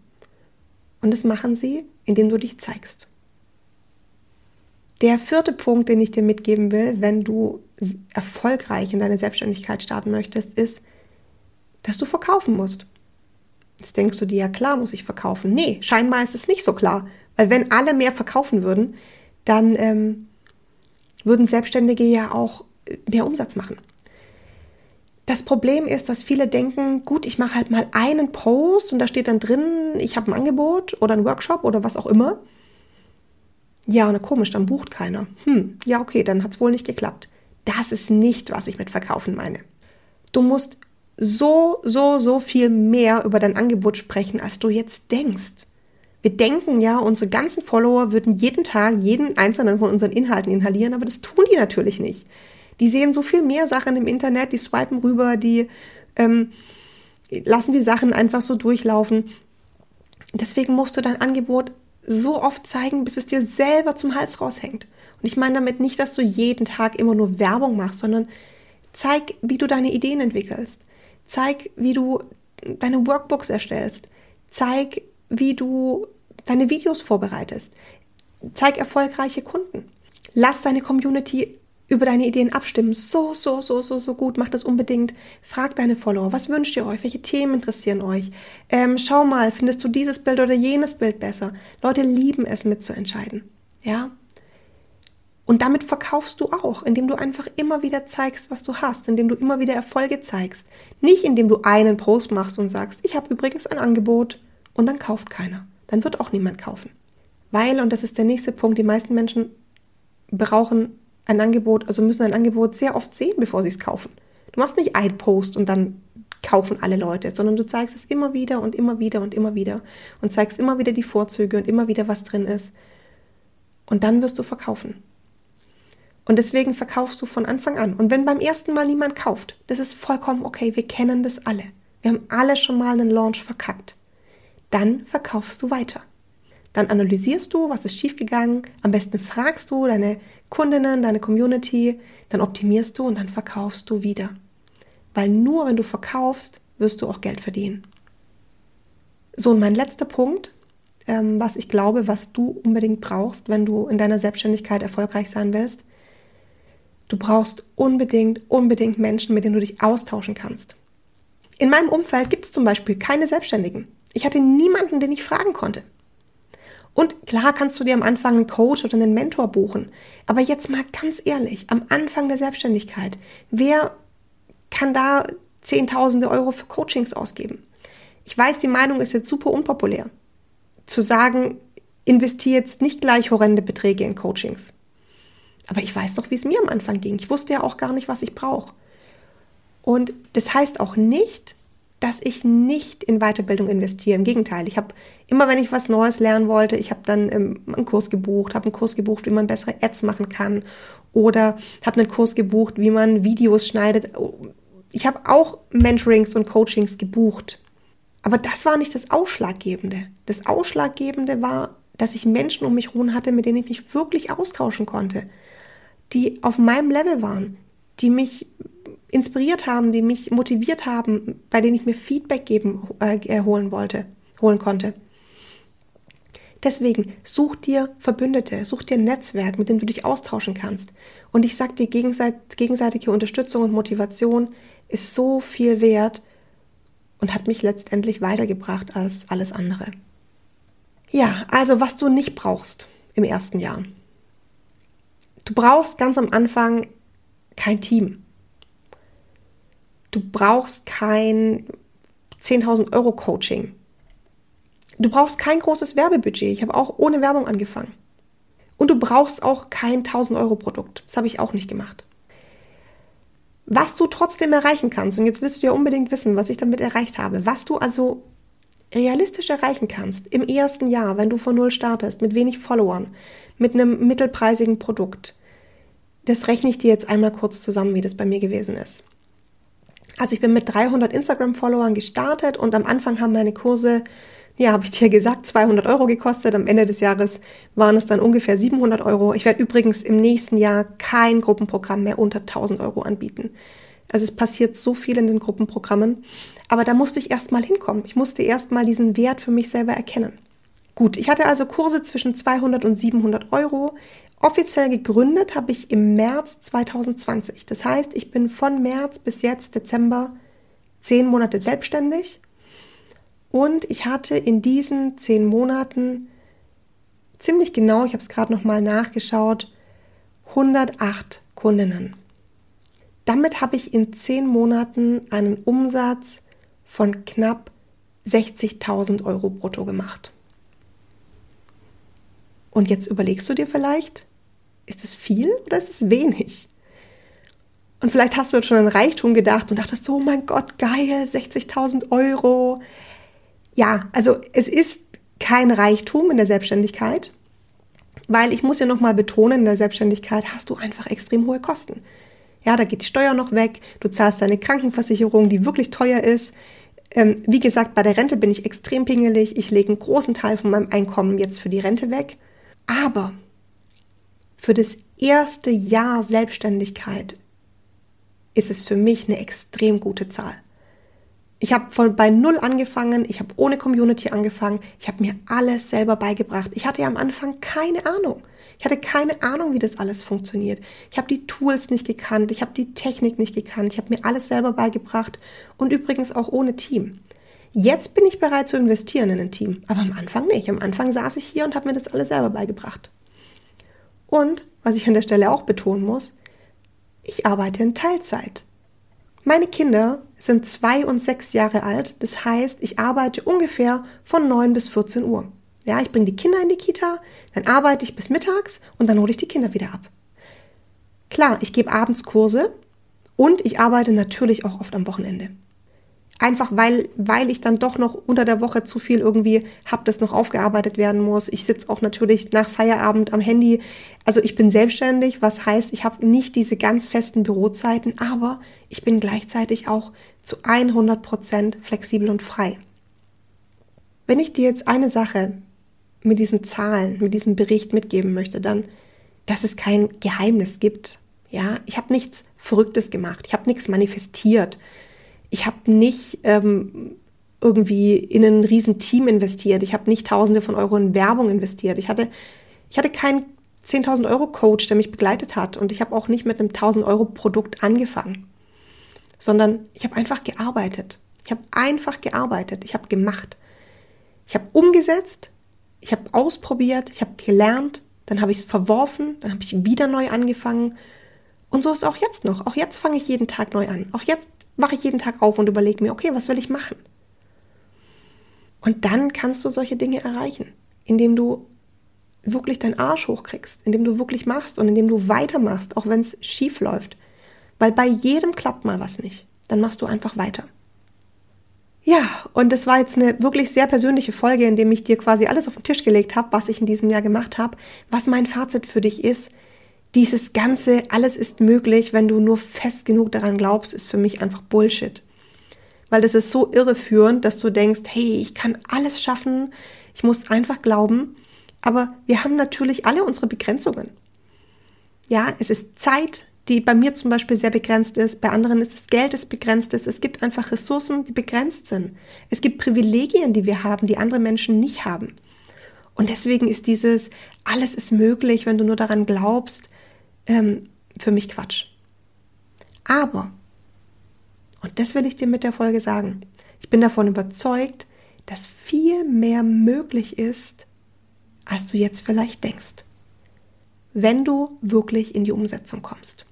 Und das machen sie, indem du dich zeigst. Der vierte Punkt, den ich dir mitgeben will, wenn du erfolgreich in deine Selbstständigkeit starten möchtest, ist, dass du verkaufen musst. Jetzt denkst du dir, ja klar muss ich verkaufen. Nee, scheinbar ist es nicht so klar. Weil wenn alle mehr verkaufen würden, dann ähm, würden Selbstständige ja auch mehr Umsatz machen. Das Problem ist, dass viele denken, gut, ich mache halt mal einen Post und da steht dann drin, ich habe ein Angebot oder ein Workshop oder was auch immer. Ja, und komisch, dann bucht keiner. Hm, ja, okay, dann hat es wohl nicht geklappt. Das ist nicht, was ich mit Verkaufen meine. Du musst so, so, so viel mehr über dein Angebot sprechen, als du jetzt denkst. Wir denken ja, unsere ganzen Follower würden jeden Tag jeden einzelnen von unseren Inhalten inhalieren, aber das tun die natürlich nicht. Die sehen so viel mehr Sachen im Internet, die swipen rüber, die ähm, lassen die Sachen einfach so durchlaufen. Deswegen musst du dein Angebot so oft zeigen, bis es dir selber zum Hals raushängt. Und ich meine damit nicht, dass du jeden Tag immer nur Werbung machst, sondern zeig, wie du deine Ideen entwickelst. Zeig, wie du deine Workbooks erstellst. Zeig, wie du deine Videos vorbereitest. Zeig erfolgreiche Kunden. Lass deine Community über deine Ideen abstimmen. So, so, so, so, so gut. Mach das unbedingt. Frag deine Follower, was wünscht ihr euch? Welche Themen interessieren euch? Ähm, schau mal, findest du dieses Bild oder jenes Bild besser? Leute lieben es mitzuentscheiden. Ja? Und damit verkaufst du auch, indem du einfach immer wieder zeigst, was du hast, indem du immer wieder Erfolge zeigst. Nicht indem du einen Post machst und sagst, ich habe übrigens ein Angebot und dann kauft keiner. Dann wird auch niemand kaufen. Weil, und das ist der nächste Punkt, die meisten Menschen brauchen ein Angebot, also müssen ein Angebot sehr oft sehen, bevor sie es kaufen. Du machst nicht ein Post und dann kaufen alle Leute, sondern du zeigst es immer wieder und immer wieder und immer wieder und zeigst immer wieder die Vorzüge und immer wieder, was drin ist. Und dann wirst du verkaufen. Und deswegen verkaufst du von Anfang an. Und wenn beim ersten Mal niemand kauft, das ist vollkommen okay, wir kennen das alle. Wir haben alle schon mal einen Launch verkackt. Dann verkaufst du weiter. Dann analysierst du, was ist schiefgegangen. Am besten fragst du deine Kundinnen, deine Community, dann optimierst du und dann verkaufst du wieder. Weil nur wenn du verkaufst, wirst du auch Geld verdienen. So, und mein letzter Punkt, ähm, was ich glaube, was du unbedingt brauchst, wenn du in deiner Selbstständigkeit erfolgreich sein willst, du brauchst unbedingt, unbedingt Menschen, mit denen du dich austauschen kannst. In meinem Umfeld gibt es zum Beispiel keine Selbstständigen. Ich hatte niemanden, den ich fragen konnte. Und klar kannst du dir am Anfang einen Coach oder einen Mentor buchen. Aber jetzt mal ganz ehrlich, am Anfang der Selbstständigkeit, wer kann da Zehntausende Euro für Coachings ausgeben? Ich weiß, die Meinung ist jetzt super unpopulär. Zu sagen, investiere jetzt nicht gleich horrende Beträge in Coachings. Aber ich weiß doch, wie es mir am Anfang ging. Ich wusste ja auch gar nicht, was ich brauche. Und das heißt auch nicht, dass ich nicht in Weiterbildung investiere. Im Gegenteil, ich habe immer, wenn ich was Neues lernen wollte, ich habe dann ähm, einen Kurs gebucht, habe einen Kurs gebucht, wie man bessere Ads machen kann oder habe einen Kurs gebucht, wie man Videos schneidet. Ich habe auch Mentorings und Coachings gebucht. Aber das war nicht das Ausschlaggebende. Das Ausschlaggebende war, dass ich Menschen um mich herum hatte, mit denen ich mich wirklich austauschen konnte, die auf meinem Level waren, die mich inspiriert haben, die mich motiviert haben, bei denen ich mir Feedback geben äh, holen wollte, holen konnte. Deswegen such dir Verbündete, such dir ein Netzwerk, mit dem du dich austauschen kannst. Und ich sag dir, gegenseitige Unterstützung und Motivation ist so viel wert und hat mich letztendlich weitergebracht als alles andere. Ja, also was du nicht brauchst im ersten Jahr. Du brauchst ganz am Anfang kein Team. Du brauchst kein 10.000 Euro Coaching. Du brauchst kein großes Werbebudget. Ich habe auch ohne Werbung angefangen. Und du brauchst auch kein 1000 Euro Produkt. Das habe ich auch nicht gemacht. Was du trotzdem erreichen kannst, und jetzt willst du ja unbedingt wissen, was ich damit erreicht habe, was du also realistisch erreichen kannst im ersten Jahr, wenn du von Null startest, mit wenig Followern, mit einem mittelpreisigen Produkt, das rechne ich dir jetzt einmal kurz zusammen, wie das bei mir gewesen ist. Also ich bin mit 300 Instagram-Followern gestartet und am Anfang haben meine Kurse ja, habe ich dir gesagt, 200 Euro gekostet. Am Ende des Jahres waren es dann ungefähr 700 Euro. Ich werde übrigens im nächsten Jahr kein Gruppenprogramm mehr unter 1000 Euro anbieten. Also es passiert so viel in den Gruppenprogrammen. Aber da musste ich erst mal hinkommen. Ich musste erst mal diesen Wert für mich selber erkennen. Gut, ich hatte also Kurse zwischen 200 und 700 Euro. Offiziell gegründet habe ich im März 2020. Das heißt, ich bin von März bis jetzt Dezember zehn Monate selbstständig und ich hatte in diesen zehn Monaten ziemlich genau, ich habe es gerade nochmal nachgeschaut, 108 Kundinnen. Damit habe ich in zehn Monaten einen Umsatz von knapp 60.000 Euro brutto gemacht. Und jetzt überlegst du dir vielleicht, ist es viel oder ist es wenig? Und vielleicht hast du jetzt schon an Reichtum gedacht und dachtest, oh mein Gott, geil, 60.000 Euro, ja, also es ist kein Reichtum in der Selbstständigkeit, weil ich muss ja nochmal betonen, in der Selbstständigkeit hast du einfach extrem hohe Kosten. Ja, da geht die Steuer noch weg, du zahlst deine Krankenversicherung, die wirklich teuer ist. Ähm, wie gesagt, bei der Rente bin ich extrem pingelig. Ich lege einen großen Teil von meinem Einkommen jetzt für die Rente weg. Aber für das erste Jahr Selbstständigkeit ist es für mich eine extrem gute Zahl. Ich habe von bei null angefangen, ich habe ohne Community angefangen, ich habe mir alles selber beigebracht. Ich hatte ja am Anfang keine Ahnung. Ich hatte keine Ahnung, wie das alles funktioniert. Ich habe die Tools nicht gekannt, ich habe die Technik nicht gekannt, ich habe mir alles selber beigebracht und übrigens auch ohne Team. Jetzt bin ich bereit zu investieren in ein Team, aber am Anfang nicht. Am Anfang saß ich hier und habe mir das alles selber beigebracht. Und, was ich an der Stelle auch betonen muss, ich arbeite in Teilzeit. Meine Kinder sind zwei und sechs Jahre alt. Das heißt, ich arbeite ungefähr von neun bis 14 Uhr. Ja, ich bringe die Kinder in die Kita, dann arbeite ich bis mittags und dann hole ich die Kinder wieder ab. Klar, ich gebe abends Kurse und ich arbeite natürlich auch oft am Wochenende. Einfach weil, weil ich dann doch noch unter der Woche zu viel irgendwie habe, das noch aufgearbeitet werden muss. Ich sitze auch natürlich nach Feierabend am Handy. Also ich bin selbstständig, was heißt, ich habe nicht diese ganz festen Bürozeiten, aber ich bin gleichzeitig auch zu 100 Prozent flexibel und frei. Wenn ich dir jetzt eine Sache mit diesen Zahlen, mit diesem Bericht mitgeben möchte, dann, dass es kein Geheimnis gibt. Ja, ich habe nichts Verrücktes gemacht. Ich habe nichts manifestiert ich habe nicht ähm, irgendwie in ein riesen Team investiert. Ich habe nicht Tausende von Euro in Werbung investiert. Ich hatte, ich hatte keinen 10.000 Euro Coach, der mich begleitet hat. Und ich habe auch nicht mit einem 1.000 Euro Produkt angefangen, sondern ich habe einfach gearbeitet. Ich habe einfach gearbeitet. Ich habe gemacht. Ich habe umgesetzt. Ich habe ausprobiert. Ich habe gelernt. Dann habe ich es verworfen. Dann habe ich wieder neu angefangen. Und so ist auch jetzt noch. Auch jetzt fange ich jeden Tag neu an. Auch jetzt wache ich jeden Tag auf und überlege mir, okay, was will ich machen? Und dann kannst du solche Dinge erreichen, indem du wirklich deinen Arsch hochkriegst, indem du wirklich machst und indem du weitermachst, auch wenn es schief läuft. Weil bei jedem klappt mal was nicht. Dann machst du einfach weiter. Ja, und das war jetzt eine wirklich sehr persönliche Folge, in dem ich dir quasi alles auf den Tisch gelegt habe, was ich in diesem Jahr gemacht habe. Was mein Fazit für dich ist, dieses ganze, alles ist möglich, wenn du nur fest genug daran glaubst, ist für mich einfach Bullshit. weil das ist so irreführend, dass du denkst, hey, ich kann alles schaffen, ich muss einfach glauben. Aber wir haben natürlich alle unsere Begrenzungen. Ja, es ist Zeit, die bei mir zum Beispiel sehr begrenzt ist, bei anderen ist es Geld, das begrenzt ist. Es gibt einfach Ressourcen, die begrenzt sind. Es gibt Privilegien, die wir haben, die andere Menschen nicht haben. Und deswegen ist dieses, alles ist möglich, wenn du nur daran glaubst, ähm, für mich Quatsch. Aber, und das will ich dir mit der Folge sagen, ich bin davon überzeugt, dass viel mehr möglich ist, als du jetzt vielleicht denkst, wenn du wirklich in die Umsetzung kommst.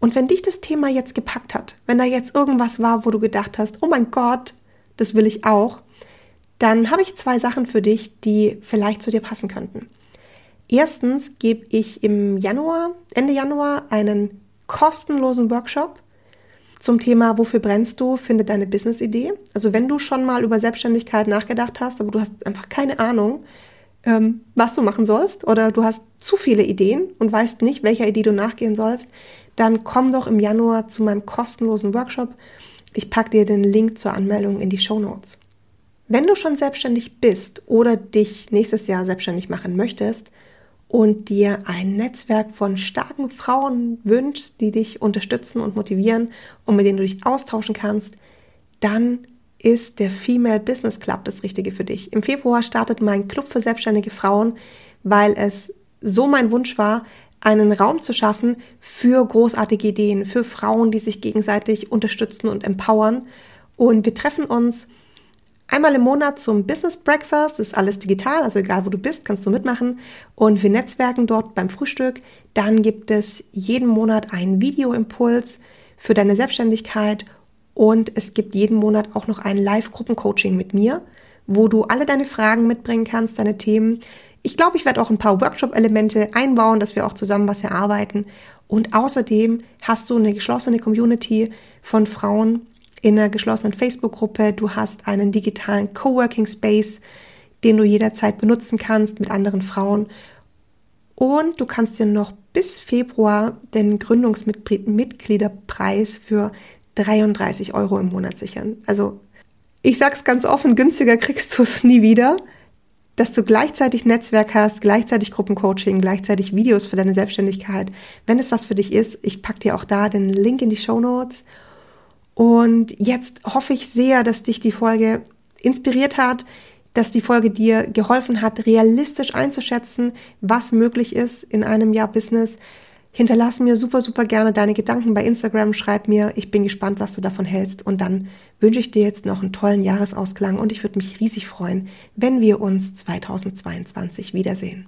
Und wenn dich das Thema jetzt gepackt hat, wenn da jetzt irgendwas war, wo du gedacht hast, oh mein Gott, das will ich auch, dann habe ich zwei Sachen für dich, die vielleicht zu dir passen könnten. Erstens gebe ich im Januar, Ende Januar, einen kostenlosen Workshop zum Thema Wofür brennst du? Finde deine Business-Idee. Also wenn du schon mal über Selbstständigkeit nachgedacht hast, aber du hast einfach keine Ahnung, ähm, was du machen sollst oder du hast zu viele Ideen und weißt nicht, welcher Idee du nachgehen sollst, dann komm doch im Januar zu meinem kostenlosen Workshop. Ich packe dir den Link zur Anmeldung in die Show Notes. Wenn du schon selbstständig bist oder dich nächstes Jahr selbstständig machen möchtest und dir ein Netzwerk von starken Frauen wünschst, die dich unterstützen und motivieren und mit denen du dich austauschen kannst, dann ist der Female Business Club das Richtige für dich. Im Februar startet mein Club für selbstständige Frauen, weil es so mein Wunsch war, einen Raum zu schaffen für großartige Ideen, für Frauen, die sich gegenseitig unterstützen und empowern. Und wir treffen uns einmal im Monat zum Business Breakfast, das ist alles digital, also egal wo du bist, kannst du mitmachen. Und wir netzwerken dort beim Frühstück. Dann gibt es jeden Monat einen Videoimpuls für deine Selbstständigkeit und es gibt jeden Monat auch noch ein Live-Gruppencoaching mit mir, wo du alle deine Fragen mitbringen kannst, deine Themen ich glaube, ich werde auch ein paar Workshop-Elemente einbauen, dass wir auch zusammen was erarbeiten. Und außerdem hast du eine geschlossene Community von Frauen in einer geschlossenen Facebook-Gruppe. Du hast einen digitalen Coworking Space, den du jederzeit benutzen kannst mit anderen Frauen. Und du kannst dir noch bis Februar den Gründungsmitgliederpreis für 33 Euro im Monat sichern. Also ich sag's ganz offen, günstiger kriegst du es nie wieder dass du gleichzeitig Netzwerk hast, gleichzeitig Gruppencoaching, gleichzeitig Videos für deine Selbstständigkeit. Wenn es was für dich ist, ich packe dir auch da den Link in die Show Notes. Und jetzt hoffe ich sehr, dass dich die Folge inspiriert hat, dass die Folge dir geholfen hat, realistisch einzuschätzen, was möglich ist in einem Jahr Business. Hinterlass mir super, super gerne deine Gedanken bei Instagram, schreib mir, ich bin gespannt, was du davon hältst und dann wünsche ich dir jetzt noch einen tollen Jahresausklang und ich würde mich riesig freuen, wenn wir uns 2022 wiedersehen.